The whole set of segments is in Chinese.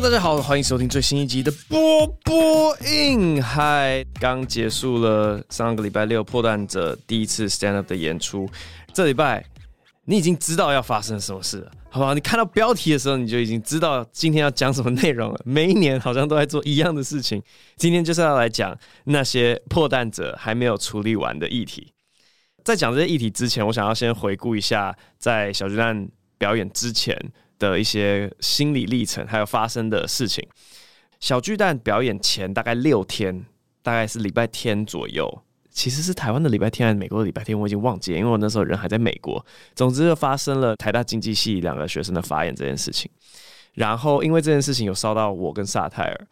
大家好，欢迎收听最新一集的波波硬嗨。刚结束了上个礼拜六破蛋者第一次 stand up 的演出，这礼拜你已经知道要发生什么事了，好不好？你看到标题的时候，你就已经知道今天要讲什么内容了。每一年好像都在做一样的事情，今天就是要来讲那些破蛋者还没有处理完的议题。在讲这些议题之前，我想要先回顾一下在小巨蛋表演之前。的一些心理历程，还有发生的事情。小巨蛋表演前大概六天，大概是礼拜天左右，其实是台湾的礼拜天还是美国的礼拜天，我已经忘记了，因为我那时候人还在美国。总之就发生了台大经济系两个学生的发言这件事情。然后因为这件事情有烧到我跟萨泰尔，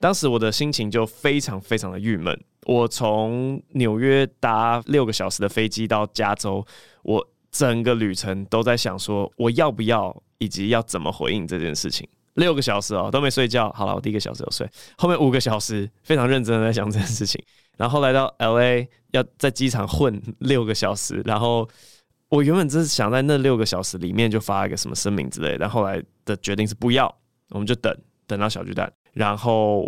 当时我的心情就非常非常的郁闷。我从纽约搭六个小时的飞机到加州，我整个旅程都在想说，我要不要？以及要怎么回应这件事情，六个小时哦都没睡觉。好了，我第一个小时有睡，后面五个小时非常认真的在想这件事情。然后来到 LA 要在机场混六个小时，然后我原本只是想在那六个小时里面就发一个什么声明之类的，后来的决定是不要，我们就等等到小巨蛋，然后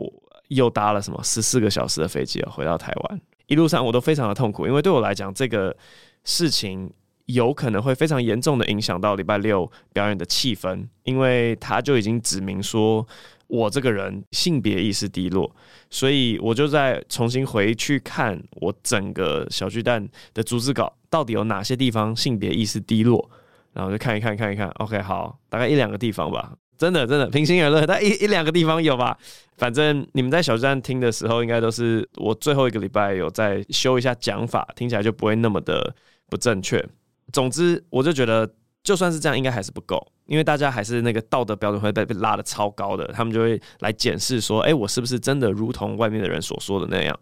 又搭了什么十四个小时的飞机回到台湾。一路上我都非常的痛苦，因为对我来讲这个事情。有可能会非常严重的影响到礼拜六表演的气氛，因为他就已经指明说我这个人性别意识低落，所以我就再重新回去看我整个小巨蛋的逐字稿，到底有哪些地方性别意识低落，然后就看一看看一看，OK，好，大概一两个地方吧，真的真的，平心而论，但一一两个地方有吧，反正你们在小巨蛋听的时候，应该都是我最后一个礼拜有在修一下讲法，听起来就不会那么的不正确。总之，我就觉得，就算是这样，应该还是不够，因为大家还是那个道德标准会被被拉得超高的，他们就会来检视说，哎，我是不是真的如同外面的人所说的那样？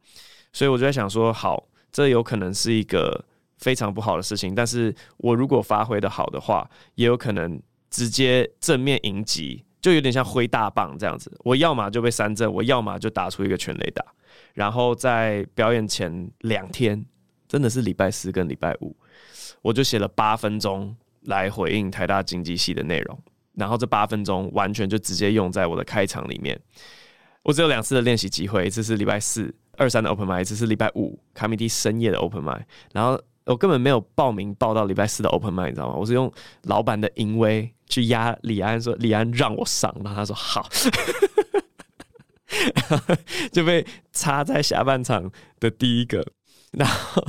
所以我就在想说，好，这有可能是一个非常不好的事情，但是我如果发挥的好的话，也有可能直接正面迎击，就有点像挥大棒这样子，我要么就被三振，我要么就打出一个全垒打，然后在表演前两天，真的是礼拜四跟礼拜五。我就写了八分钟来回应台大经济系的内容，然后这八分钟完全就直接用在我的开场里面。我只有两次的练习机会，一次是礼拜四二三的 open mic，一次是礼拜五卡米蒂深夜的 open mic。然后我根本没有报名报到礼拜四的 open mic，你知道吗？我是用老板的淫威去压李安，说李安让我上，然后他说好，就被插在下半场的第一个。然 后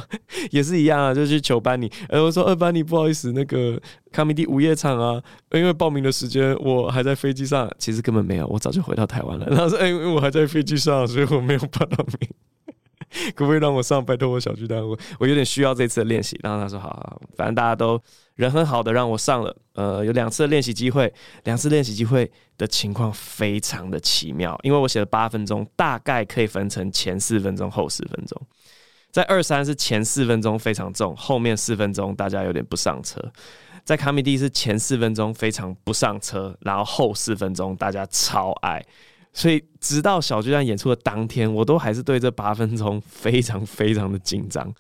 也是一样啊，就去求班尼。哎，我说二班尼，不好意思，那个卡米蒂午夜场啊，因为报名的时间我还在飞机上，其实根本没有，我早就回到台湾了。然后说，哎，因为我还在飞机上，所以我没有报到名，可不可以让我上？拜托我小巨蛋，我我有点需要这次的练习。然后他说，好，反正大家都人很好的，让我上了。呃，有两次练习机会，两次练习机会的情况非常的奇妙，因为我写了八分钟，大概可以分成前四分钟、后四分钟。在二三是前四分钟非常重，后面四分钟大家有点不上车。在卡米蒂是前四分钟非常不上车，然后后四分钟大家超爱。所以直到小巨蛋演出的当天，我都还是对这八分钟非常非常的紧张。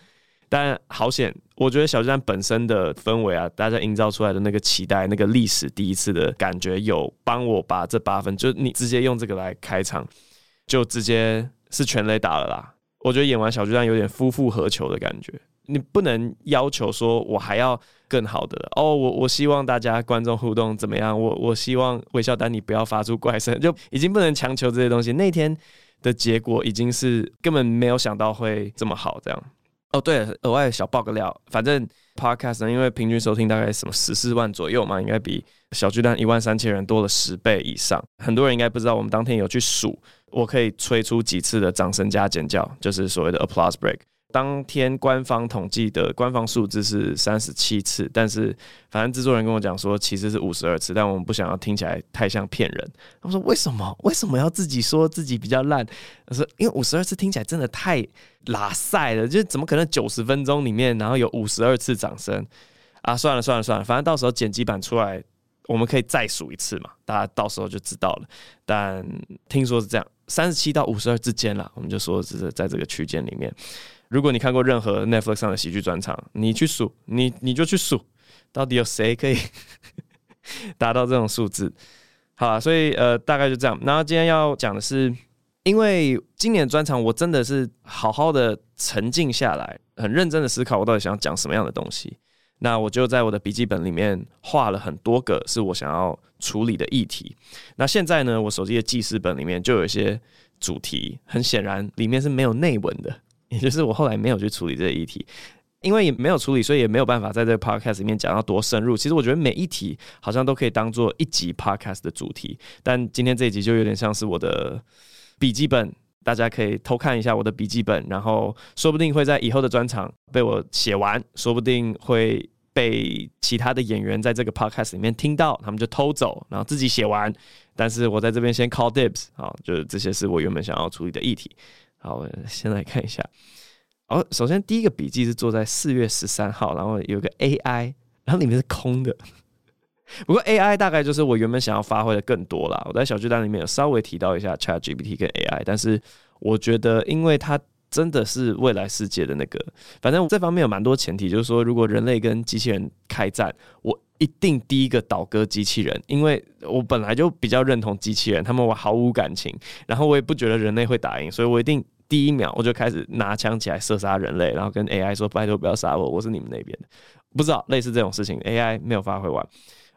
但好险，我觉得小巨蛋本身的氛围啊，大家营造出来的那个期待、那个历史第一次的感觉，有帮我把这八分，就你直接用这个来开场，就直接是全垒打了啦。我觉得演完小巨蛋有点夫复何求的感觉，你不能要求说我还要更好的哦，我我希望大家观众互动怎么样，我我希望微笑丹你不要发出怪声，就已经不能强求这些东西。那天的结果已经是根本没有想到会这么好，这样。哦，对，额外小爆个料，反正 Podcast，因为平均收听大概什么十四万左右嘛，应该比小巨蛋一万三千人多了十倍以上。很多人应该不知道，我们当天有去数。我可以吹出几次的掌声加尖叫，就是所谓的 applause break。当天官方统计的官方数字是三十七次，但是反正制作人跟我讲说其实是五十二次，但我们不想要听起来太像骗人。他说为什么？为什么要自己说自己比较烂？他说因为五十二次听起来真的太拉赛了，就怎么可能九十分钟里面然后有五十二次掌声啊？算了算了算了，反正到时候剪辑版出来。我们可以再数一次嘛，大家到时候就知道了。但听说是这样，三十七到五十二之间啦，我们就说是在这个区间里面。如果你看过任何 Netflix 上的喜剧专场，你去数，你你就去数，到底有谁可以 达到这种数字？好啊，所以呃，大概就这样。然后今天要讲的是，因为今年专场我真的是好好的沉静下来，很认真的思考我到底想要讲什么样的东西。那我就在我的笔记本里面画了很多个是我想要处理的议题。那现在呢，我手机的记事本里面就有一些主题，很显然里面是没有内文的，也就是我后来没有去处理这个议题。因为也没有处理，所以也没有办法在这个 podcast 里面讲到多深入。其实我觉得每一题好像都可以当做一集 podcast 的主题，但今天这一集就有点像是我的笔记本，大家可以偷看一下我的笔记本，然后说不定会在以后的专场被我写完，说不定会被其他的演员在这个 podcast 里面听到，他们就偷走，然后自己写完。但是我在这边先 call dibs，好，就是这些是我原本想要处理的议题。好，我先来看一下。哦，首先第一个笔记是做在四月十三号，然后有个 AI，然后里面是空的。不过 AI 大概就是我原本想要发挥的更多啦。我在小剧单里面有稍微提到一下 ChatGPT 跟 AI，但是我觉得因为它真的是未来世界的那个，反正这方面有蛮多前提，就是说如果人类跟机器人开战，我一定第一个倒戈机器人，因为我本来就比较认同机器人，他们我毫无感情，然后我也不觉得人类会打赢，所以我一定。第一秒我就开始拿枪起来射杀人类，然后跟 AI 说：“拜托不要杀我，我是你们那边的。”不知道类似这种事情，AI 没有发挥完。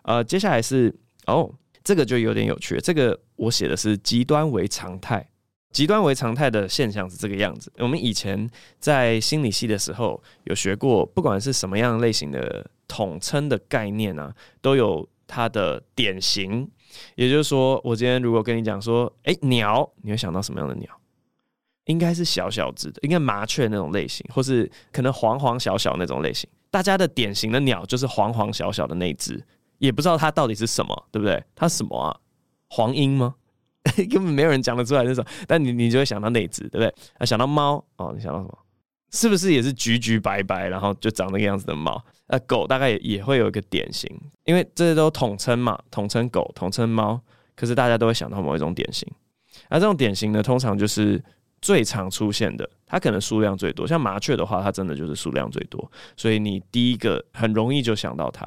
呃，接下来是哦，这个就有点有趣。这个我写的是极端为常态，极端为常态的现象是这个样子。我们以前在心理系的时候有学过，不管是什么样类型的统称的概念啊，都有它的典型。也就是说，我今天如果跟你讲说：“哎，鸟”，你会想到什么样的鸟？应该是小小只的，应该麻雀那种类型，或是可能黄黄小小那种类型。大家的典型的鸟就是黄黄小小的那只，也不知道它到底是什么，对不对？它什么啊？黄莺吗？根本没有人讲得出来那种。但你你就会想到那只，对不对？啊，想到猫哦，你想到什么？是不是也是橘橘白白，然后就长那个样子的猫？呃，狗大概也也会有一个典型，因为这些都统称嘛，统称狗，统称猫。可是大家都会想到某一种典型，而这种典型呢，通常就是。最常出现的，它可能数量最多。像麻雀的话，它真的就是数量最多，所以你第一个很容易就想到它。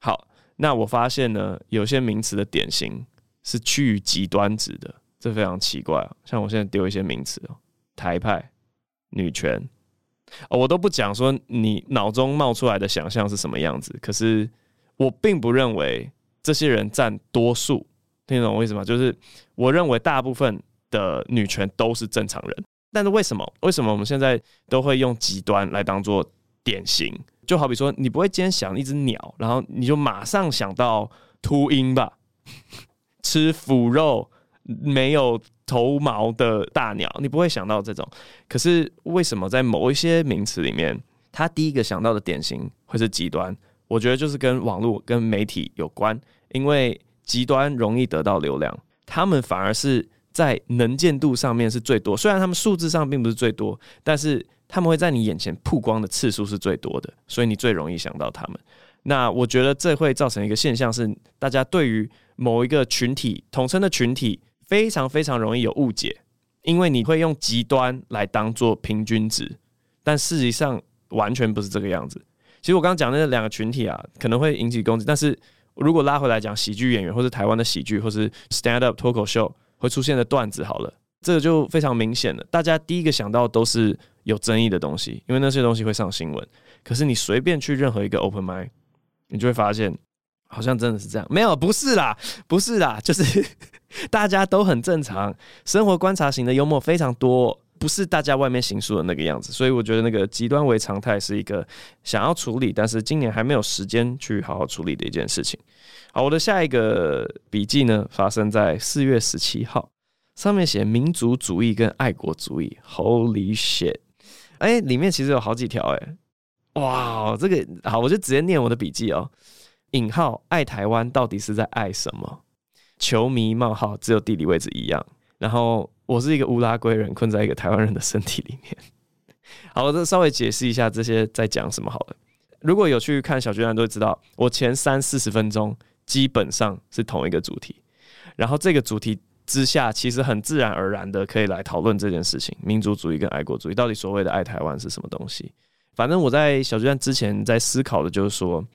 好，那我发现呢，有些名词的典型是趋于极端值的，这非常奇怪啊。像我现在丢一些名词哦，台派、女权，哦，我都不讲说你脑中冒出来的想象是什么样子。可是我并不认为这些人占多数，听懂我意思吗？就是我认为大部分。的女权都是正常人，但是为什么？为什么我们现在都会用极端来当做典型？就好比说，你不会今天想一只鸟，然后你就马上想到秃鹰吧？吃腐肉、没有头毛的大鸟，你不会想到这种。可是为什么在某一些名词里面，他第一个想到的典型会是极端？我觉得就是跟网络、跟媒体有关，因为极端容易得到流量，他们反而是。在能见度上面是最多，虽然他们数字上并不是最多，但是他们会在你眼前曝光的次数是最多的，所以你最容易想到他们。那我觉得这会造成一个现象是，大家对于某一个群体统称的群体非常非常容易有误解，因为你会用极端来当做平均值，但事实上完全不是这个样子。其实我刚刚讲的那两个群体啊，可能会引起攻击，但是如果拉回来讲喜剧演员，或是台湾的喜剧，或是 stand up 脱口秀。会出现的段子，好了，这个就非常明显了。大家第一个想到都是有争议的东西，因为那些东西会上新闻。可是你随便去任何一个 open mic，你就会发现，好像真的是这样。没有，不是啦，不是啦，就是 大家都很正常。生活观察型的幽默非常多，不是大家外面形塑的那个样子。所以我觉得那个极端为常态是一个想要处理，但是今年还没有时间去好好处理的一件事情。好，我的下一个笔记呢，发生在四月十七号，上面写民族主义跟爱国主义，Holy shit！哎、里面其实有好几条，哎，哇，这个好，我就直接念我的笔记哦。引号，爱台湾到底是在爱什么？球迷冒号，只有地理位置一样。然后我是一个乌拉圭人，困在一个台湾人的身体里面。好，我再稍微解释一下这些在讲什么好了。如果有去看小剧团，都会知道我前三四十分钟。基本上是同一个主题，然后这个主题之下，其实很自然而然的可以来讨论这件事情：民族主义跟爱国主义到底所谓的爱台湾是什么东西？反正我在小巨蛋之前在思考的就是说，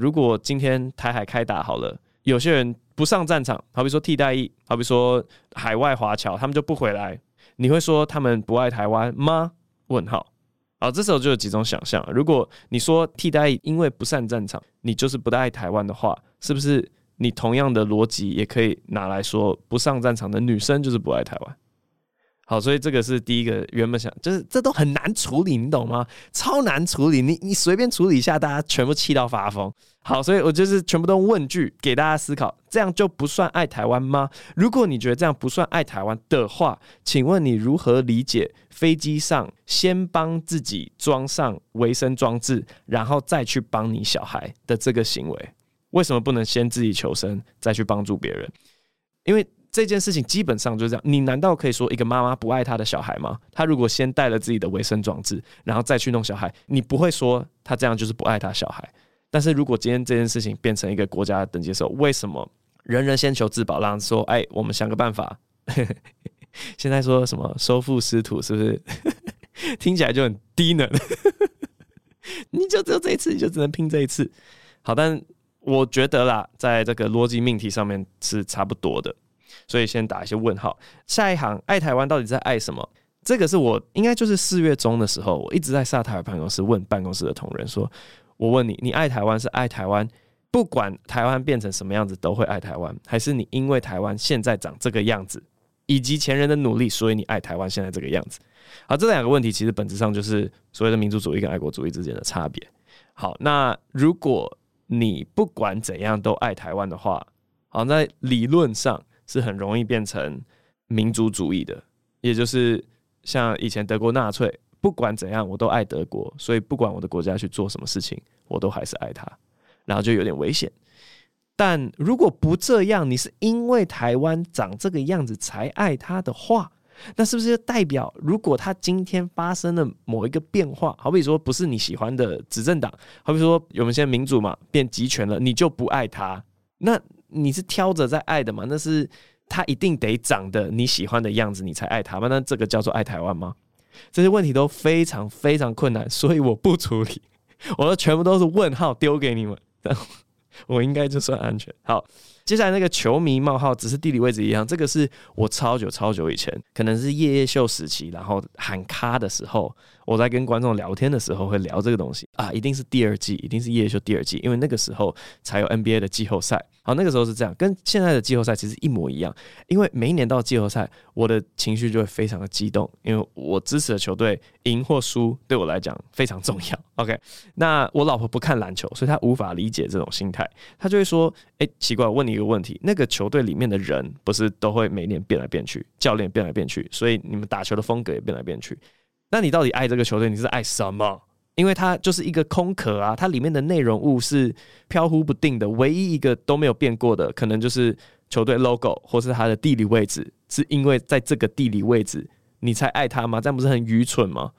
如果今天台海开打好了，有些人不上战场，好比说替代役，好比说海外华侨，他们就不回来，你会说他们不爱台湾吗？问号。好，这时候就有几种想象。如果你说替代役因为不上战场，你就是不爱台湾的话，是不是你同样的逻辑也可以拿来说不上战场的女生就是不爱台湾？好，所以这个是第一个原本想，就是这都很难处理，你懂吗？超难处理，你你随便处理一下，大家全部气到发疯。好，所以我就是全部都问句给大家思考，这样就不算爱台湾吗？如果你觉得这样不算爱台湾的话，请问你如何理解飞机上先帮自己装上维生装置，然后再去帮你小孩的这个行为？为什么不能先自己求生，再去帮助别人？因为。这件事情基本上就是这样，你难道可以说一个妈妈不爱她的小孩吗？她如果先带了自己的维生装置，然后再去弄小孩，你不会说她这样就是不爱她小孩。但是如果今天这件事情变成一个国家的等级的时候，为什么人人先求自保，让说哎，我们想个办法？现在说什么收复失土，是不是听起来就很低能？你就只有这一次，你就只能拼这一次。好，但我觉得啦，在这个逻辑命题上面是差不多的。所以先打一些问号。下一行，爱台湾到底在爱什么？这个是我应该就是四月中的时候，我一直在萨塔尔办公室问办公室的同仁说：“我问你，你爱台湾是爱台湾，不管台湾变成什么样子都会爱台湾，还是你因为台湾现在长这个样子，以及前人的努力，所以你爱台湾现在这个样子？”好，这两个问题其实本质上就是所谓的民族主义跟爱国主义之间的差别。好，那如果你不管怎样都爱台湾的话，好，在理论上。是很容易变成民族主义的，也就是像以前德国纳粹，不管怎样我都爱德国，所以不管我的国家去做什么事情，我都还是爱他，然后就有点危险。但如果不这样，你是因为台湾长这个样子才爱他的话，那是不是就代表，如果他今天发生了某一个变化，好比说不是你喜欢的执政党，好比说我们现在民主嘛变集权了，你就不爱他？那？你是挑着在爱的嘛？那是他一定得长得你喜欢的样子，你才爱他吗？那这个叫做爱台湾吗？这些问题都非常非常困难，所以我不处理，我的全部都是问号丢给你们，我应该就算安全。好。接下来那个球迷冒号只是地理位置一样，这个是我超久超久以前，可能是夜夜秀时期，然后喊咖的时候，我在跟观众聊天的时候会聊这个东西啊，一定是第二季，一定是夜夜秀第二季，因为那个时候才有 NBA 的季后赛。好，那个时候是这样，跟现在的季后赛其实一模一样，因为每一年到季后赛，我的情绪就会非常的激动，因为我支持的球队赢或输对我来讲非常重要。OK，那我老婆不看篮球，所以她无法理解这种心态，她就会说：“哎，奇怪，问你。”一个问题，那个球队里面的人不是都会每年变来变去，教练变来变去，所以你们打球的风格也变来变去。那你到底爱这个球队，你是爱什么？因为它就是一个空壳啊，它里面的内容物是飘忽不定的，唯一一个都没有变过的，可能就是球队 logo 或是它的地理位置。是因为在这个地理位置你才爱它吗？这样不是很愚蠢吗？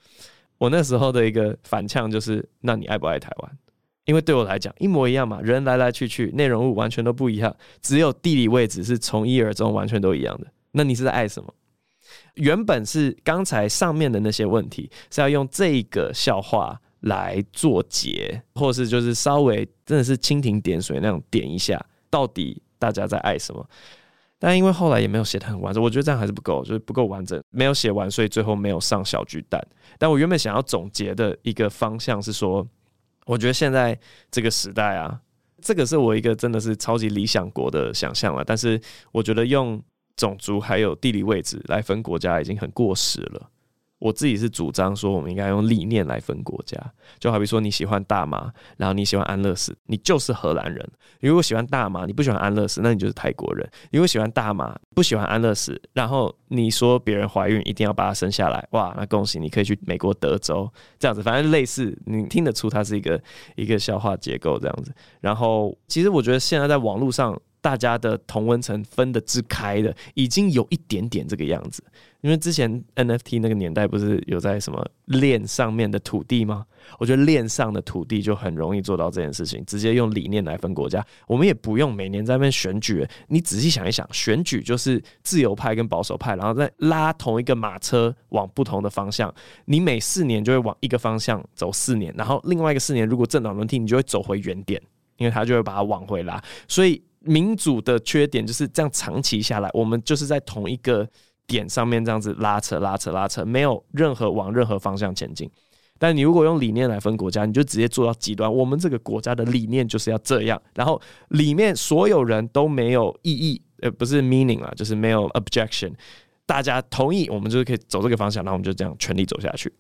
我那时候的一个反呛就是：那你爱不爱台湾？因为对我来讲一模一样嘛，人来来去去，内容物完全都不一样，只有地理位置是从一而终，完全都一样的。那你是在爱什么？原本是刚才上面的那些问题是要用这个笑话来做结，或是就是稍微真的是蜻蜓点水那样点一下，到底大家在爱什么？但因为后来也没有写得很完整，我觉得这样还是不够，就是不够完整，没有写完，所以最后没有上小巨蛋。但我原本想要总结的一个方向是说。我觉得现在这个时代啊，这个是我一个真的是超级理想国的想象了。但是我觉得用种族还有地理位置来分国家已经很过时了。我自己是主张说，我们应该用理念来分国家。就好比说，你喜欢大麻，然后你喜欢安乐死，你就是荷兰人；如果喜欢大麻，你不喜欢安乐死，那你就是泰国人；如果喜欢大麻，不喜欢安乐死，然后你说别人怀孕一定要把他生下来，哇，那恭喜你可以去美国德州这样子，反正类似，你听得出它是一个一个消化结构这样子。然后，其实我觉得现在在网络上。大家的同温层分得之开的，已经有一点点这个样子。因为之前 NFT 那个年代不是有在什么链上面的土地吗？我觉得链上的土地就很容易做到这件事情，直接用理念来分国家。我们也不用每年在那边选举，你仔细想一想，选举就是自由派跟保守派，然后再拉同一个马车往不同的方向。你每四年就会往一个方向走四年，然后另外一个四年如果政党轮替，你就会走回原点，因为他就会把它往回拉。所以。民主的缺点就是这样长期下来，我们就是在同一个点上面这样子拉扯、拉扯、拉扯，没有任何往任何方向前进。但你如果用理念来分国家，你就直接做到极端。我们这个国家的理念就是要这样，然后里面所有人都没有异议，呃，不是 meaning 啊，就是没有 objection，大家同意，我们就可以走这个方向，然后我们就这样全力走下去。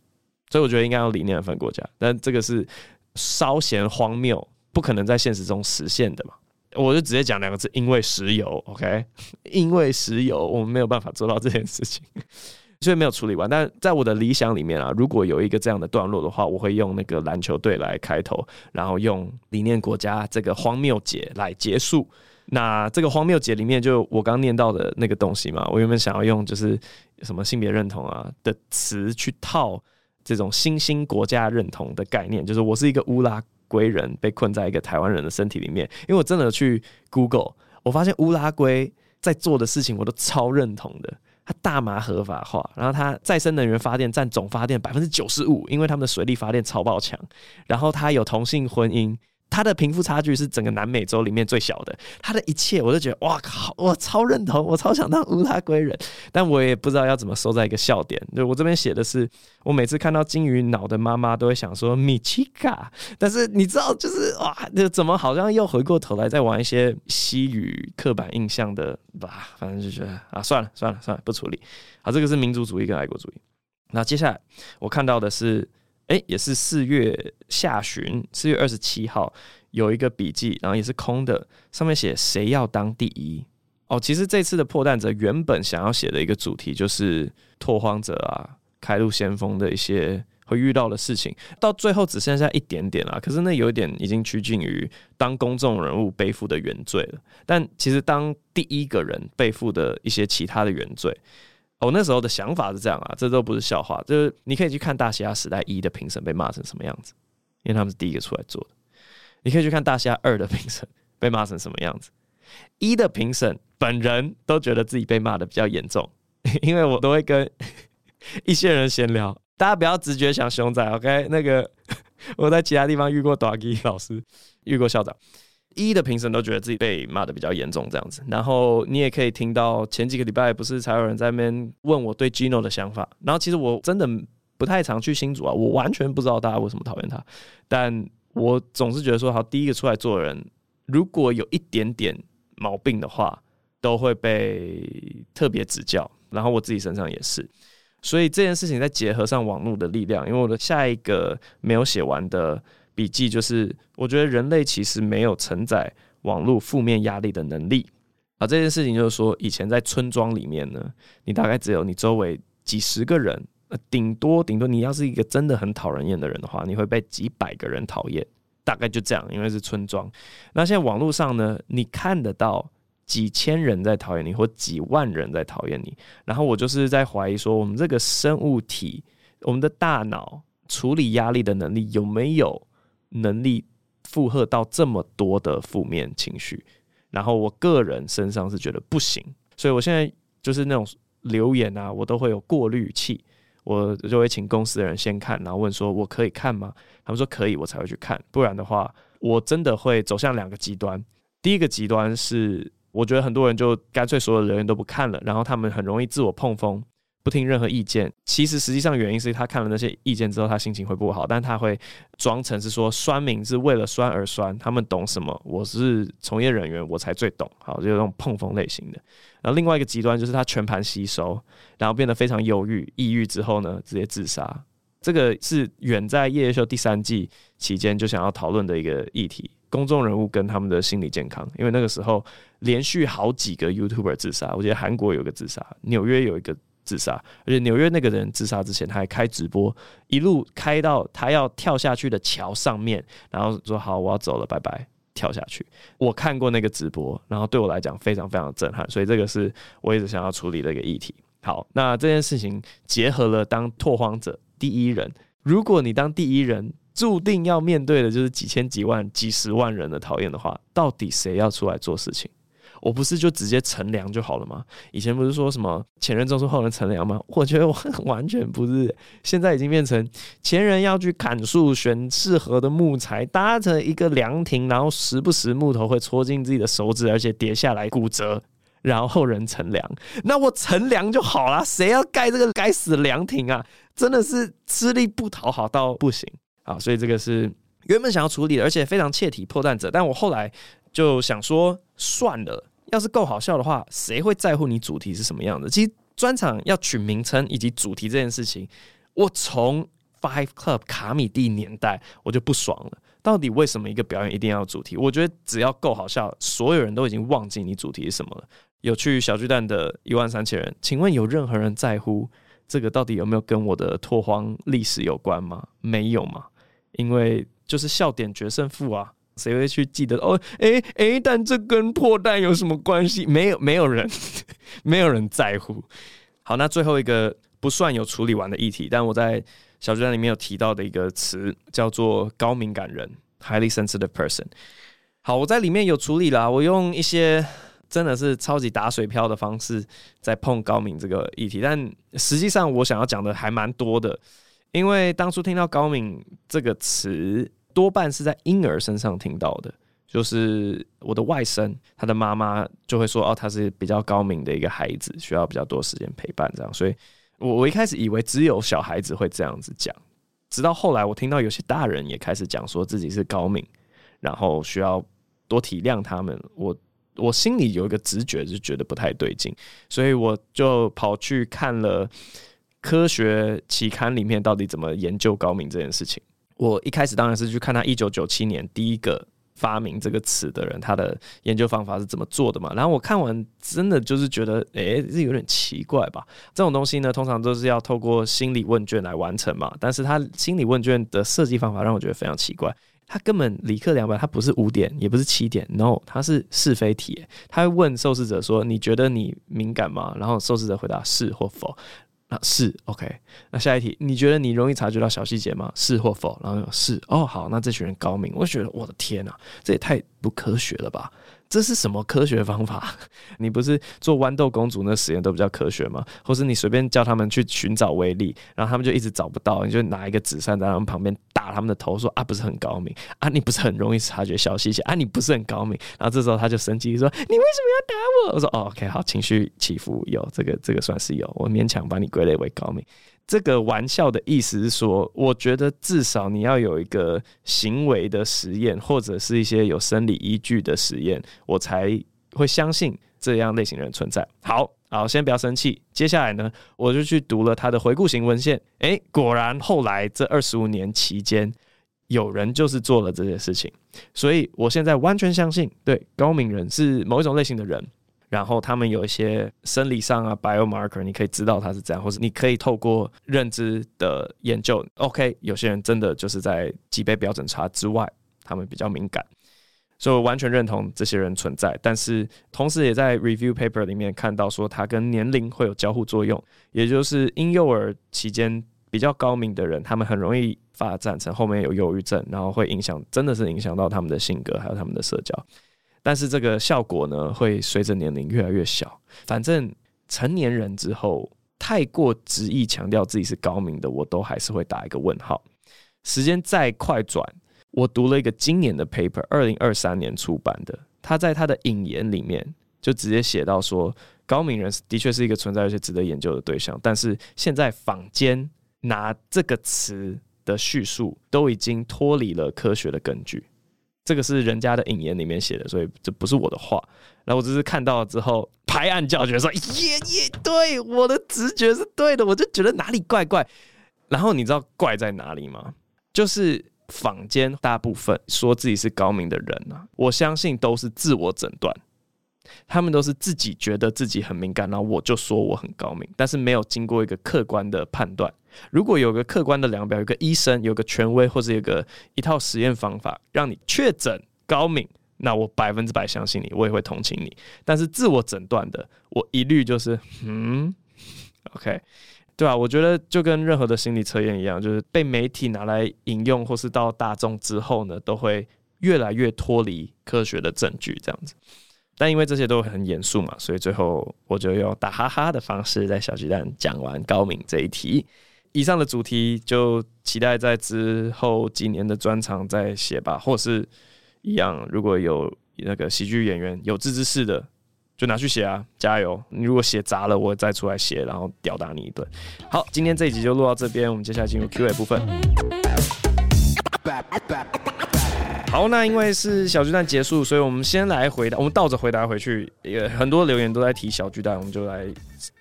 所以我觉得应该用理念来分国家，但这个是稍嫌荒谬，不可能在现实中实现的嘛。我就直接讲两个字，因为石油，OK，因为石油，我们没有办法做到这件事情。所以没有处理完，但在我的理想里面啊，如果有一个这样的段落的话，我会用那个篮球队来开头，然后用理念国家这个荒谬节来结束。那这个荒谬节里面，就我刚念到的那个东西嘛，我原本想要用就是什么性别认同啊的词去套这种新兴国家认同的概念，就是我是一个乌拉龟人被困在一个台湾人的身体里面，因为我真的去 Google，我发现乌拉圭在做的事情我都超认同的。它大麻合法化，然后它再生能源发电占总发电百分之九十五，因为他们的水力发电超爆强，然后它有同性婚姻。他的贫富差距是整个南美洲里面最小的，他的一切我都觉得哇靠，我超认同，我超想当乌拉圭人，但我也不知道要怎么收在一个笑点。对，我这边写的是，我每次看到金鱼脑的妈妈都会想说米奇卡，但是你知道就是哇，就怎么好像又回过头来再玩一些西语刻板印象的吧？反正就觉得啊，算了算了算了，不处理。好，这个是民族主义跟爱国主义。那接下来我看到的是。哎，也是四月下旬，四月二十七号有一个笔记，然后也是空的，上面写谁要当第一？哦，其实这次的破蛋者原本想要写的一个主题就是拓荒者啊，开路先锋的一些会遇到的事情，到最后只剩下一点点了。可是那有一点已经趋近于当公众人物背负的原罪了。但其实当第一个人背负的一些其他的原罪。我、那时候的想法是这样啊，这都不是笑话，就是你可以去看《大西亚时代》一的评审被骂成什么样子，因为他们是第一个出来做的。你可以去看《大西亚二》的评审被骂成什么样子，一的评审本人都觉得自己被骂的比较严重，因为我都会跟 一些人闲聊，大家不要直觉想熊仔，OK？那个 我在其他地方遇过大吉老师，遇过校长。一的评审都觉得自己被骂得比较严重，这样子。然后你也可以听到前几个礼拜不是才有人在那边问我对 Gino 的想法。然后其实我真的不太常去新组啊，我完全不知道大家为什么讨厌他。但我总是觉得说，好，第一个出来做人，如果有一点点毛病的话，都会被特别指教。然后我自己身上也是。所以这件事情再结合上网络的力量，因为我的下一个没有写完的。笔记就是，我觉得人类其实没有承载网络负面压力的能力啊。这件事情就是说，以前在村庄里面呢，你大概只有你周围几十个人，呃，顶多顶多你要是一个真的很讨人厌的人的话，你会被几百个人讨厌，大概就这样，因为是村庄。那现在网络上呢，你看得到几千人在讨厌你，或几万人在讨厌你。然后我就是在怀疑说，我们这个生物体，我们的大脑处理压力的能力有没有？能力负荷到这么多的负面情绪，然后我个人身上是觉得不行，所以我现在就是那种留言啊，我都会有过滤器，我就会请公司的人先看，然后问说我可以看吗？他们说可以，我才会去看，不然的话，我真的会走向两个极端。第一个极端是，我觉得很多人就干脆所有留言都不看了，然后他们很容易自我碰风。不听任何意见，其实实际上原因是他看了那些意见之后，他心情会不好，但他会装成是说酸民是为了酸而酸，他们懂什么？我是从业人员，我才最懂。好，就这种碰风类型的。然后另外一个极端就是他全盘吸收，然后变得非常忧郁、抑郁之后呢，直接自杀。这个是远在夜夜秀第三季期间就想要讨论的一个议题：公众人物跟他们的心理健康。因为那个时候连续好几个 YouTuber 自杀，我觉得韩国有个自杀，纽约有一个。自杀，而且纽约那个人自杀之前，他还开直播，一路开到他要跳下去的桥上面，然后说：“好，我要走了，拜拜。”跳下去。我看过那个直播，然后对我来讲非常非常震撼，所以这个是我一直想要处理的一个议题。好，那这件事情结合了当拓荒者第一人，如果你当第一人，注定要面对的就是几千几万、几十万人的讨厌的话，到底谁要出来做事情？我不是就直接乘凉就好了吗？以前不是说什么前人种树，后人乘凉吗？我觉得我完全不是，现在已经变成前人要去砍树，选适合的木材，搭成一个凉亭，然后时不时木头会戳进自己的手指，而且跌下来骨折，然后后人乘凉，那我乘凉就好了，谁要盖这个该死的凉亭啊？真的是吃力不讨好到不行啊！所以这个是。原本想要处理的，而且非常切题破蛋者，但我后来就想说，算了，要是够好笑的话，谁会在乎你主题是什么样的？其实专场要取名称以及主题这件事情，我从 Five Club 卡米蒂年代我就不爽了。到底为什么一个表演一定要主题？我觉得只要够好笑，所有人都已经忘记你主题是什么了。有去小巨蛋的一万三千人，请问有任何人在乎这个到底有没有跟我的拓荒历史有关吗？没有嘛，因为。就是笑点决胜负啊，谁会去记得哦？哎、欸、哎、欸，但这跟破蛋有什么关系？没有，没有人，没有人在乎。好，那最后一个不算有处理完的议题，但我在小剧场里面有提到的一个词叫做高敏感人 （highly sensitive person）。好，我在里面有处理啦，我用一些真的是超级打水漂的方式在碰高敏这个议题，但实际上我想要讲的还蛮多的，因为当初听到高敏这个词。多半是在婴儿身上听到的，就是我的外甥，他的妈妈就会说：“哦，他是比较高明的一个孩子，需要比较多时间陪伴。”这样，所以我我一开始以为只有小孩子会这样子讲，直到后来我听到有些大人也开始讲说自己是高敏，然后需要多体谅他们。我我心里有一个直觉，就觉得不太对劲，所以我就跑去看了科学期刊里面到底怎么研究高敏这件事情。我一开始当然是去看他一九九七年第一个发明这个词的人，他的研究方法是怎么做的嘛。然后我看完，真的就是觉得，诶，这有点奇怪吧？这种东西呢，通常都是要透过心理问卷来完成嘛。但是他心理问卷的设计方法让我觉得非常奇怪。他根本理科两百，他不是五点，也不是七点，no，他是是非题。他会问受试者说：“你觉得你敏感吗？”然后受试者回答是或否。啊，是 OK。那下一题，你觉得你容易察觉到小细节吗？是或否？然后是哦，好，那这群人高明。我觉得我的天呐，这也太不科学了吧！这是什么科学方法？你不是做豌豆公主那实验都比较科学吗？或是你随便叫他们去寻找威力，然后他们就一直找不到，你就拿一个纸扇在他们旁边打他们的头，说啊，不是很高明啊，你不是很容易察觉小细节啊，你不是很高明。然后这时候他就生气说，你为什么要打我？我说哦，OK，好，情绪起伏有这个，这个算是有，我勉强把你归类为高明。这个玩笑的意思是说，我觉得至少你要有一个行为的实验，或者是一些有生理依据的实验，我才会相信这样类型人存在。好，好，先不要生气。接下来呢，我就去读了他的回顾型文献。诶，果然后来这二十五年期间，有人就是做了这些事情，所以我现在完全相信，对，高敏人是某一种类型的人。然后他们有一些生理上啊，biomarker，你可以知道他是这样，或者你可以透过认知的研究，OK，有些人真的就是在几倍标准差之外，他们比较敏感，所以我完全认同这些人存在。但是同时也在 review paper 里面看到说，他跟年龄会有交互作用，也就是婴幼儿期间比较高敏的人，他们很容易发展成后面有忧郁症，然后会影响，真的是影响到他们的性格还有他们的社交。但是这个效果呢，会随着年龄越来越小。反正成年人之后，太过执意强调自己是高明的，我都还是会打一个问号。时间再快转，我读了一个今年的 paper，二零二三年出版的，他在他的引言里面就直接写到说，高明人的确是一个存在而且值得研究的对象。但是现在坊间拿这个词的叙述，都已经脱离了科学的根据。这个是人家的引言里面写的，所以这不是我的话。然后我只是看到了之后拍案叫绝，说耶耶，对，我的直觉是对的，我就觉得哪里怪怪。然后你知道怪在哪里吗？就是坊间大部分说自己是高明的人啊，我相信都是自我诊断。他们都是自己觉得自己很敏感，然后我就说我很高明，但是没有经过一个客观的判断。如果有个客观的量表，有个医生，有个权威，或者有个一套实验方法让你确诊高敏，那我百分之百相信你，我也会同情你。但是自我诊断的，我一律就是嗯，OK，对吧？我觉得就跟任何的心理测验一样，就是被媒体拿来引用，或是到大众之后呢，都会越来越脱离科学的证据，这样子。但因为这些都很严肃嘛，所以最后我就用打哈哈的方式在小鸡蛋讲完高敏这一题。以上的主题就期待在之后几年的专场再写吧，或是一样，如果有那个喜剧演员有志之士的，就拿去写啊，加油！你如果写砸了，我再出来写，然后吊打你一顿。好，今天这一集就录到这边，我们接下来进入 Q&A 部分。好，那因为是小巨蛋结束，所以我们先来回答，我们倒着回答回去。也很多留言都在提小巨蛋，我们就来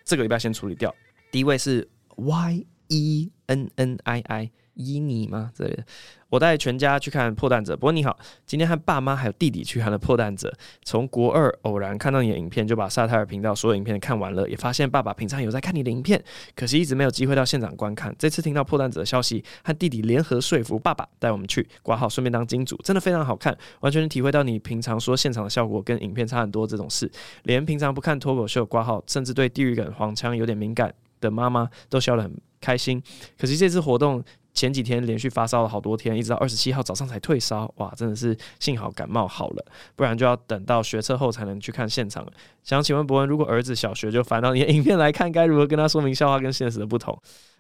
这个礼拜先处理掉。第一位是 Y E N N I I。伊尼吗？这里我带全家去看《破蛋者》。不过你好，今天和爸妈还有弟弟去看了《破蛋者》。从国二偶然看到你的影片，就把萨泰尔频道所有影片看完了，也发现爸爸平常有在看你的影片，可惜一直没有机会到现场观看。这次听到《破蛋者》的消息，和弟弟联合说服爸爸带我们去挂号，顺便当金主，真的非常好看，完全能体会到你平常说现场的效果跟影片差很多这种事。连平常不看脱口秀挂号，甚至对地狱梗、黄腔有点敏感的妈妈都笑得很开心。可惜这次活动。前几天连续发烧了好多天，一直到二十七号早上才退烧。哇，真的是幸好感冒好了，不然就要等到学测后才能去看现场了。想请问博恩，如果儿子小学就翻到你的影片来看，该如何跟他说明笑话跟现实的不同？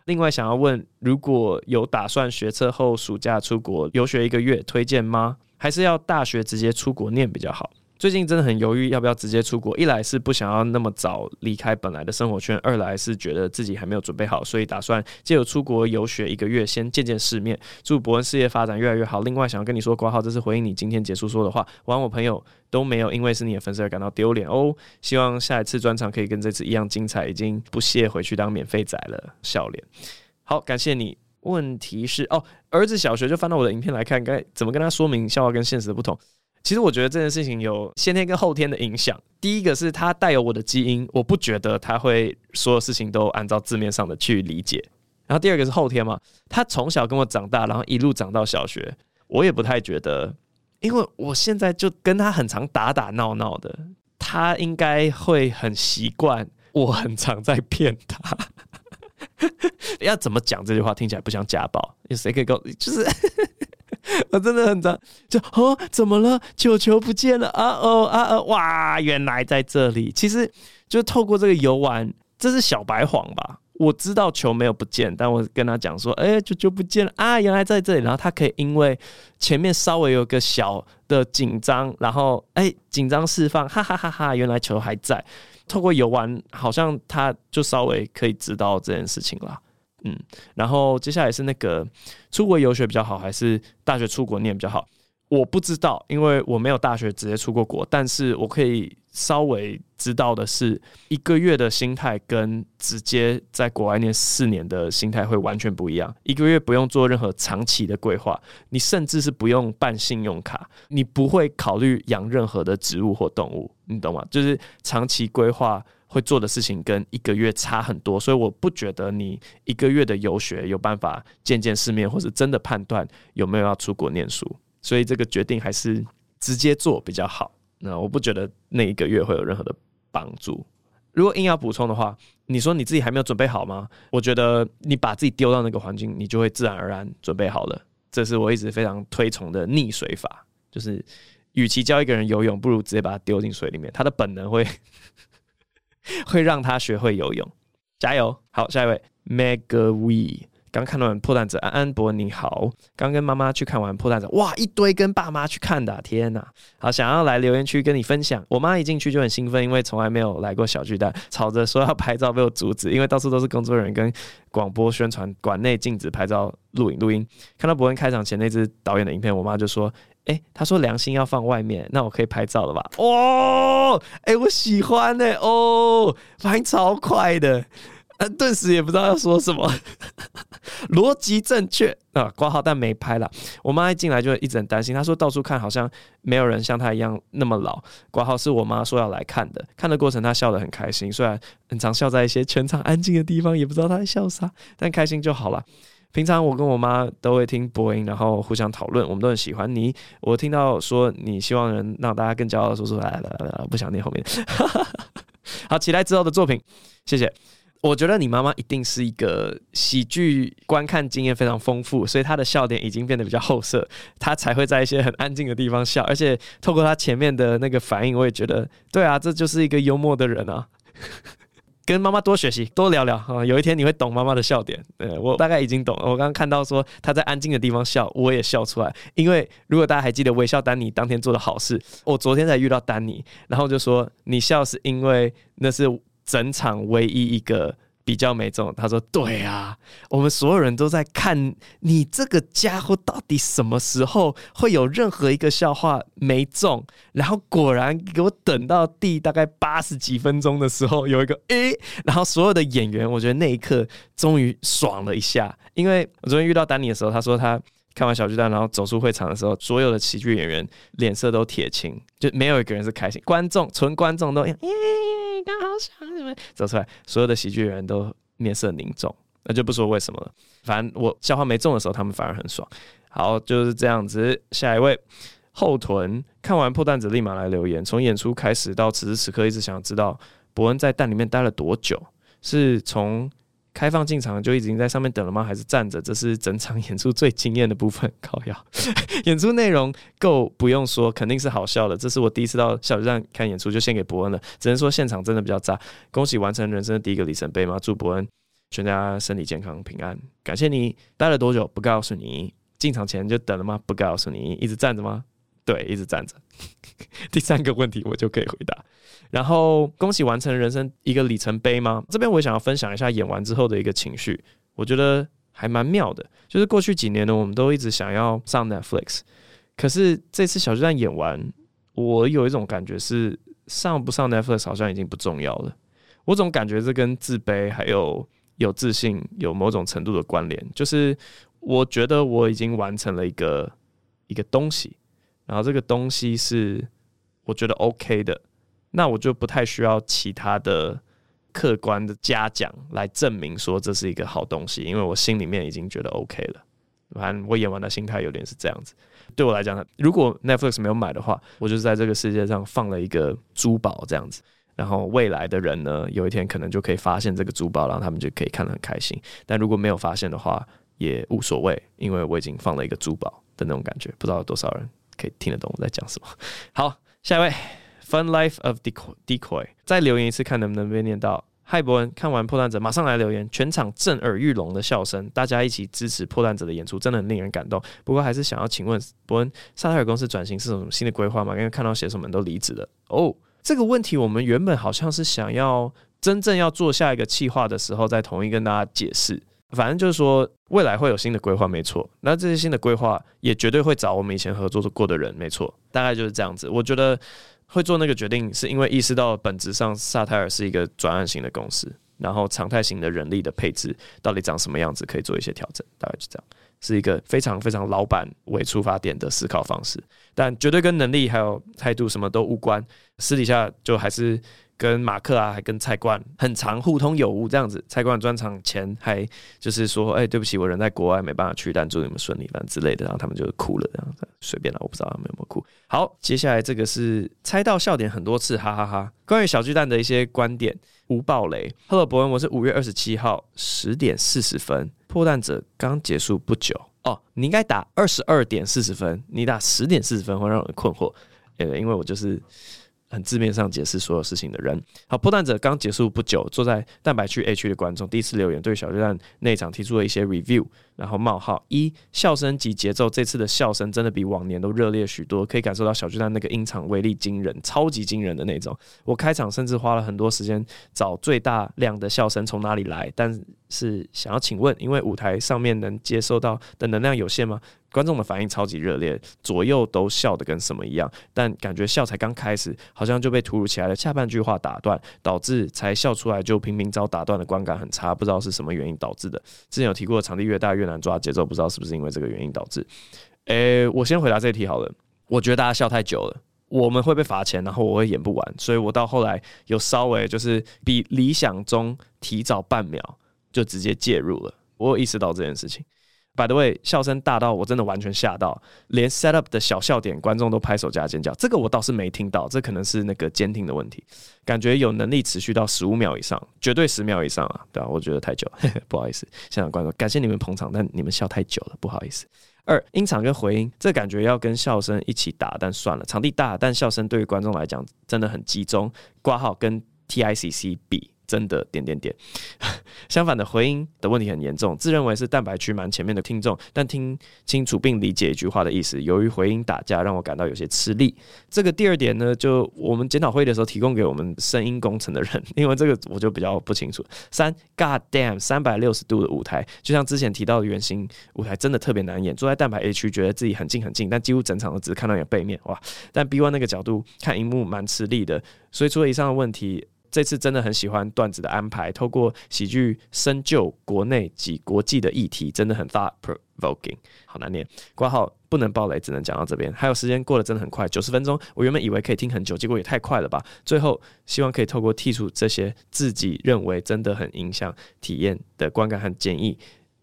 另外想要问，如果有打算学测后暑假出国游学一个月，推荐吗？还是要大学直接出国念比较好？最近真的很犹豫要不要直接出国，一来是不想要那么早离开本来的生活圈，二来是觉得自己还没有准备好，所以打算借由出国游学一个月，先见见世面。祝博恩事业发展越来越好。另外想要跟你说挂号，这是回应你今天结束说的话，我我朋友都没有因为是你的粉丝而感到丢脸哦。希望下一次专场可以跟这次一样精彩，已经不屑回去当免费仔了，笑脸。好，感谢你。问题是哦，儿子小学就翻到我的影片来看，该怎么跟他说明笑话跟现实的不同？其实我觉得这件事情有先天跟后天的影响。第一个是他带有我的基因，我不觉得他会所有事情都按照字面上的去理解。然后第二个是后天嘛，他从小跟我长大，然后一路长到小学，我也不太觉得，因为我现在就跟他很常打打闹闹的，他应该会很习惯我很常在骗他。要怎么讲这句话听起来不像家暴？有谁可以告？就是。我真的很脏，就哦，怎么了？球球不见了啊！哦啊哦，哇，原来在这里。其实就透过这个游玩，这是小白谎吧？我知道球没有不见，但我跟他讲说，哎、球球不见了啊！原来在这里。然后他可以因为前面稍微有个小的紧张，然后哎，紧张释放，哈哈哈哈！原来球还在。透过游玩，好像他就稍微可以知道这件事情了。嗯，然后接下来是那个出国游学比较好，还是大学出国念比较好？我不知道，因为我没有大学直接出过国。但是我可以稍微知道的是，一个月的心态跟直接在国外念四年的心态会完全不一样。一个月不用做任何长期的规划，你甚至是不用办信用卡，你不会考虑养任何的植物或动物，你懂吗？就是长期规划。会做的事情跟一个月差很多，所以我不觉得你一个月的游学有办法见见世面，或是真的判断有没有要出国念书。所以这个决定还是直接做比较好。那我不觉得那一个月会有任何的帮助。如果硬要补充的话，你说你自己还没有准备好吗？我觉得你把自己丢到那个环境，你就会自然而然准备好了。这是我一直非常推崇的溺水法，就是与其教一个人游泳，不如直接把他丢进水里面，他的本能会。会让他学会游泳，加油！好，下一位 Mega We，刚看完破蛋者，安安博你好，刚跟妈妈去看完破蛋者，哇，一堆跟爸妈去看的，天哪！好，想要来留言区跟你分享，我妈一进去就很兴奋，因为从来没有来过小巨蛋，吵着说要拍照被我阻止，因为到处都是工作人员跟广播宣传，馆内禁止拍照、录影、录音。看到博恩开场前那支导演的影片，我妈就说。哎、他说良心要放外面，那我可以拍照了吧？哦，哎、我喜欢呢、哦，反应超快的，呃，顿时也不知道要说什么，逻辑正确啊，挂号但没拍了。我妈一进来就一直很担心，她说到处看好像没有人像她一样那么老。挂号是我妈说要来看的，看的过程她笑得很开心，虽然很常笑在一些全场安静的地方，也不知道她在笑啥，但开心就好了。平常我跟我妈都会听播音，然后互相讨论。我们都很喜欢你。我听到说你希望能让大家更骄傲的说出来了，不想念后面。好，期待之后的作品，谢谢。我觉得你妈妈一定是一个喜剧观看经验非常丰富，所以她的笑点已经变得比较后设，她才会在一些很安静的地方笑。而且透过她前面的那个反应，我也觉得，对啊，这就是一个幽默的人啊。跟妈妈多学习，多聊聊啊！有一天你会懂妈妈的笑点。对，我大概已经懂了。我刚刚看到说她在安静的地方笑，我也笑出来。因为如果大家还记得微笑丹尼当天做的好事，我昨天才遇到丹尼，然后就说你笑是因为那是整场唯一一个。比较没中，他说：“对啊，我们所有人都在看你这个家伙到底什么时候会有任何一个笑话没中。”然后果然给我等到第大概八十几分钟的时候，有一个 诶，然后所有的演员，我觉得那一刻终于爽了一下，因为我昨天遇到丹尼的时候，他说他。看完小巨蛋，然后走出会场的时候，所有的喜剧演员脸色都铁青，就没有一个人是开心。观众纯观众都耶，刚好想你们走出来，所有的喜剧人都面色凝重，那就不说为什么了。反正我笑话没中的时候，他们反而很爽。好，就是这样子。下一位后臀看完破蛋子立马来留言，从演出开始到此时此刻，一直想知道伯恩在蛋里面待了多久，是从。开放进场就已经在上面等了吗？还是站着？这是整场演出最惊艳的部分。靠腰，演出内容够不用说，肯定是好笑的。这是我第一次到小巨蛋看演出，就献给伯恩了。只能说现场真的比较炸。恭喜完成人生的第一个里程碑吗！祝伯恩全家身体健康平安。感谢你待了多久？不告诉你。进场前就等了吗？不告诉你。一直站着吗？对，一直站着。第三个问题我就可以回答。然后恭喜完成人生一个里程碑吗？这边我也想要分享一下演完之后的一个情绪，我觉得还蛮妙的。就是过去几年呢，我们都一直想要上 Netflix，可是这次小巨蛋演完，我有一种感觉是上不上 Netflix 好像已经不重要了。我总感觉这跟自卑还有有自信有某种程度的关联。就是我觉得我已经完成了一个一个东西，然后这个东西是我觉得 OK 的。那我就不太需要其他的客观的嘉奖来证明说这是一个好东西，因为我心里面已经觉得 OK 了。反正我演完的心态有点是这样子。对我来讲，如果 Netflix 没有买的话，我就是在这个世界上放了一个珠宝这样子。然后未来的人呢，有一天可能就可以发现这个珠宝，然后他们就可以看得很开心。但如果没有发现的话，也无所谓，因为我已经放了一个珠宝的那种感觉。不知道有多少人可以听得懂我在讲什么。好，下一位。Fun Life of Decoy，再留言一次，看能不能被念到。嗨，伯恩，看完破烂者马上来留言，全场震耳欲聋的笑声，大家一起支持破烂者的演出，真的很令人感动。不过还是想要请问伯恩，萨特尔公司转型是什么新的规划吗？因为看到写手们都离职了。哦，这个问题我们原本好像是想要真正要做下一个企划的时候再统一跟大家解释。反正就是说未来会有新的规划，没错。那这些新的规划也绝对会找我们以前合作过的人，没错。大概就是这样子。我觉得。会做那个决定，是因为意识到本质上萨泰尔是一个转案型的公司，然后常态型的人力的配置到底长什么样子，可以做一些调整。大概就这样，是一个非常非常老板为出发点的思考方式，但绝对跟能力还有态度什么都无关。私底下就还是。跟马克啊，还跟蔡冠很常互通有无这样子。蔡冠专场前还就是说，哎、对不起，我人在国外没办法去，但祝你们顺利，反正之类的。然后他们就哭了，这样子随便了，我不知道他们有没有哭。好，接下来这个是猜到笑点很多次，哈哈哈，关于小巨蛋的一些观点，无暴雷。Hello，伯恩，我是五月二十七号十点四十分，破蛋者刚结束不久。哦，你应该打二十二点四十分，你打十点四十分会让人困惑。呃，因为我就是。很字面上解释所有事情的人。好，破蛋者刚结束不久，坐在蛋白区 A 区的观众第一次留言，对小巨蛋那场提出了一些 review。然后冒号一笑声及节奏，这次的笑声真的比往年都热烈许多，可以感受到小巨蛋那个音场威力惊人，超级惊人的那种。我开场甚至花了很多时间找最大量的笑声从哪里来，但是想要请问，因为舞台上面能接收到的能量有限吗？观众的反应超级热烈，左右都笑得跟什么一样，但感觉笑才刚开始，好像就被突如其来的下半句话打断，导致才笑出来就频频遭打断的观感很差，不知道是什么原因导致的。之前有提过，场地越大越难抓节奏，不知道是不是因为这个原因导致。诶、我先回答这一题好了。我觉得大家笑太久了，我们会被罚钱，然后我会演不完，所以我到后来有稍微就是比理想中提早半秒就直接介入了。我有意识到这件事情。By the way，笑声大到我真的完全吓到，连 set up 的小笑点，观众都拍手加尖叫。这个我倒是没听到，这可能是那个监听的问题。感觉有能力持续到十五秒以上，绝对十秒以上啊，对啊，我觉得太久，不好意思，现场观众，感谢你们捧场，但你们笑太久了，不好意思。二，音场跟回音，这感觉要跟笑声一起打，但算了，场地大，但笑声对于观众来讲真的很集中，挂号跟 TICC 比。真的点点点，相反的回音的问题很严重，自认为是蛋白区蛮前面的听众，但听清楚并理解一句话的意思，由于回音打架，让我感到有些吃力。这个第二点呢，就我们检讨会议的时候提供给我们声音工程的人，因为这个我就比较不清楚。三，God damn，三百六十度的舞台，就像之前提到的圆形舞台，真的特别难演。坐在蛋白 A 区，觉得自己很近很近，但几乎整场都只看到你的背面，哇！但 B one 那个角度看荧幕蛮吃力的，所以除了以上的问题。这次真的很喜欢段子的安排，透过喜剧深究国内及国际的议题，真的很大 provoking。好难念，挂号不能爆雷，只能讲到这边。还有时间过得真的很快，九十分钟，我原本以为可以听很久，结果也太快了吧。最后希望可以透过剔除这些自己认为真的很影响体验的观感和建议。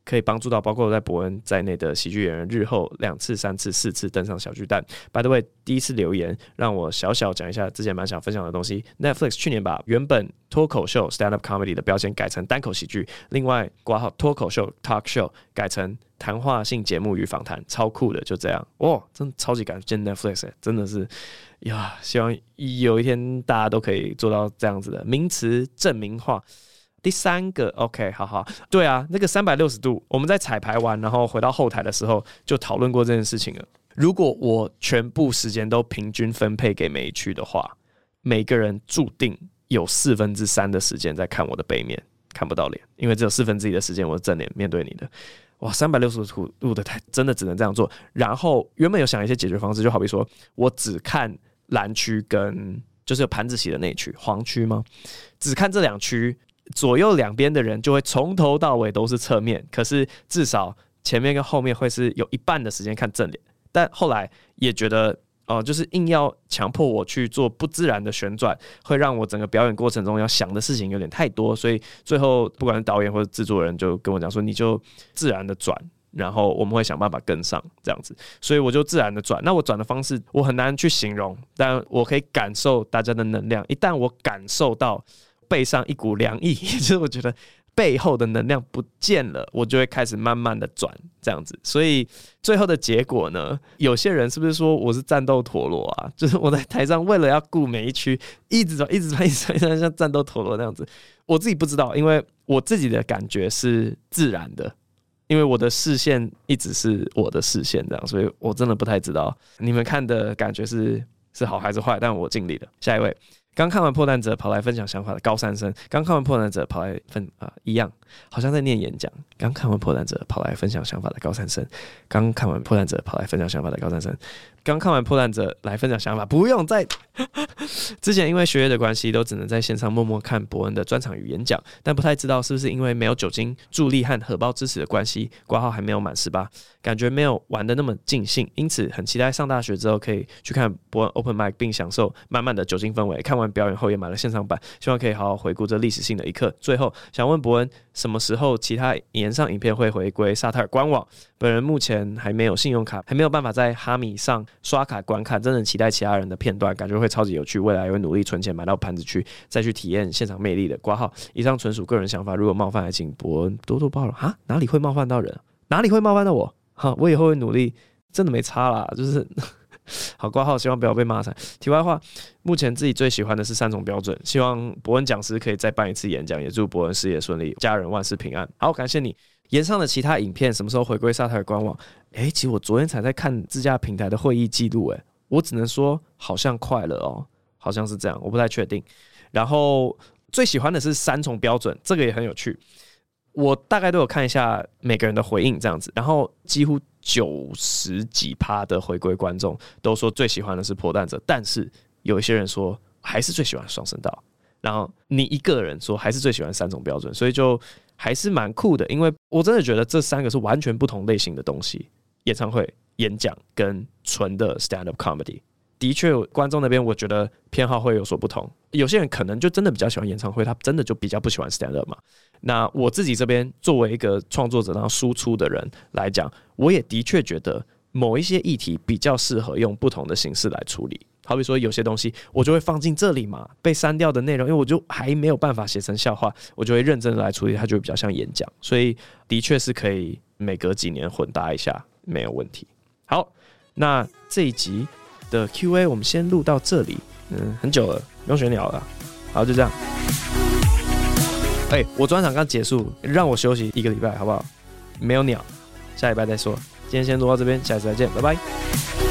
可以帮助到包括在博恩在内的喜剧演员，日后两次、三次、四次登上小巨蛋。By the way，第一次留言让我小小讲一下之前蛮想分享的东西。Netflix 去年把原本脱口秀 （stand up comedy） 的标签改成单口喜剧，另外挂号脱口秀 （talk show） 改成谈话性节目与访谈，超酷的，就这样。哇，真的超级感谢 Netflix，真的是呀，希望有一天大家都可以做到这样子的名词正名化。第三个，OK，好好，对啊，那个三百六十度，我们在彩排完，然后回到后台的时候就讨论过这件事情了。如果我全部时间都平均分配给每一区的话，每个人注定有四分之三的时间在看我的背面，看不到脸，因为只有四分之一的时间我是正脸面对你的。哇，三百六十度的太真的只能这样做。然后原本有想一些解决方式，就好比说我只看蓝区跟就是有盘子席的那一区，黄区吗？只看这两区。左右两边的人就会从头到尾都是侧面，可是至少前面跟后面会是有一半的时间看正脸。但后来也觉得，哦、就是硬要强迫我去做不自然的旋转，会让我整个表演过程中要想的事情有点太多。所以最后不管是导演或者制作人就跟我讲说，你就自然的转，然后我们会想办法跟上这样子。所以我就自然的转。那我转的方式我很难去形容，但我可以感受大家的能量。一旦我感受到。背上一股凉意，也 就是我觉得背后的能量不见了，我就会开始慢慢的转这样子。所以最后的结果呢，有些人是不是说我是战斗陀螺啊？就是我在台上为了要顾每一区，一直转，一直转，一直转，像像战斗陀螺那样子。我自己不知道，因为我自己的感觉是自然的，因为我的视线一直是我的视线这样，所以我真的不太知道你们看的感觉是是好还是坏，但我尽力了。下一位。刚看完破蛋者跑来分享想法的高三生，刚看完破蛋者跑来分啊、一样，好像在念演讲。刚看完破蛋者跑来分享想法的高三生，刚看完破蛋者跑来分享想法的高三生。刚看完破烂者来分享想法，不用再。之前因为学业的关系，都只能在线上默默看伯恩的专场与演讲，但不太知道是不是因为没有酒精助力和荷包支持的关系，挂号还没有满十八，感觉没有玩得那么尽兴，因此很期待上大学之后可以去看伯恩 Open Mic，并享受满满的酒精氛围。看完表演后也买了线上版，希望可以好好回顾这历史性的一刻。最后想问伯恩，什么时候其他炎上影片会回归沙特尔官网？本人目前还没有信用卡，还没有办法在哈米上刷卡观看，真的期待其他人的片段，感觉会超级有趣。未来也会努力存钱买到盘子去，再去体验现场魅力的挂号。以上纯属个人想法，如果冒犯，还请博恩多多包容。哈，哪里会冒犯到人？哪里会冒犯到我？哈，我以后会努力，真的没差啦。就是 好挂号，希望不要被骂惨。题外话，目前自己最喜欢的是三种标准，希望博恩讲师可以再办一次演讲，也祝博恩事业顺利，家人万事平安。好，感谢你。炎上的其他影片什么时候回归沙特尔官网？诶、其实我昨天才在看自家平台的会议记录，诶，我只能说好像快了哦，好像是这样，我不太确定。然后最喜欢的是三重标准，这个也很有趣。我大概都有看一下每个人的回应这样子，然后几乎九十几趴的回归观众都说最喜欢的是破蛋者，但是有一些人说还是最喜欢双声道，然后你一个人说还是最喜欢三种标准，所以就。还是蛮酷的，因为我真的觉得这三个是完全不同类型的东西：演唱会、演讲跟纯的 stand up comedy。的确，观众那边我觉得偏好会有所不同。有些人可能就真的比较喜欢演唱会，他真的就比较不喜欢 stand up 嘛。那我自己这边作为一个创作者，然后输出的人来讲，我也的确觉得某一些议题比较适合用不同的形式来处理。好比说，有些东西我就会放进这里嘛，被删掉的内容，因为我就还没有办法写成笑话，我就会认真的来处理，它就比较像演讲。所以的确是可以每隔几年混搭一下，没有问题。好，那这一集。的 Q&A 我们先录到这里，嗯，很久了，不用选鸟了，好，就这样。哎、我专场刚结束，让我休息一个礼拜，好不好？没有鸟，下礼拜再说。今天先录到这边，下次再见，拜拜。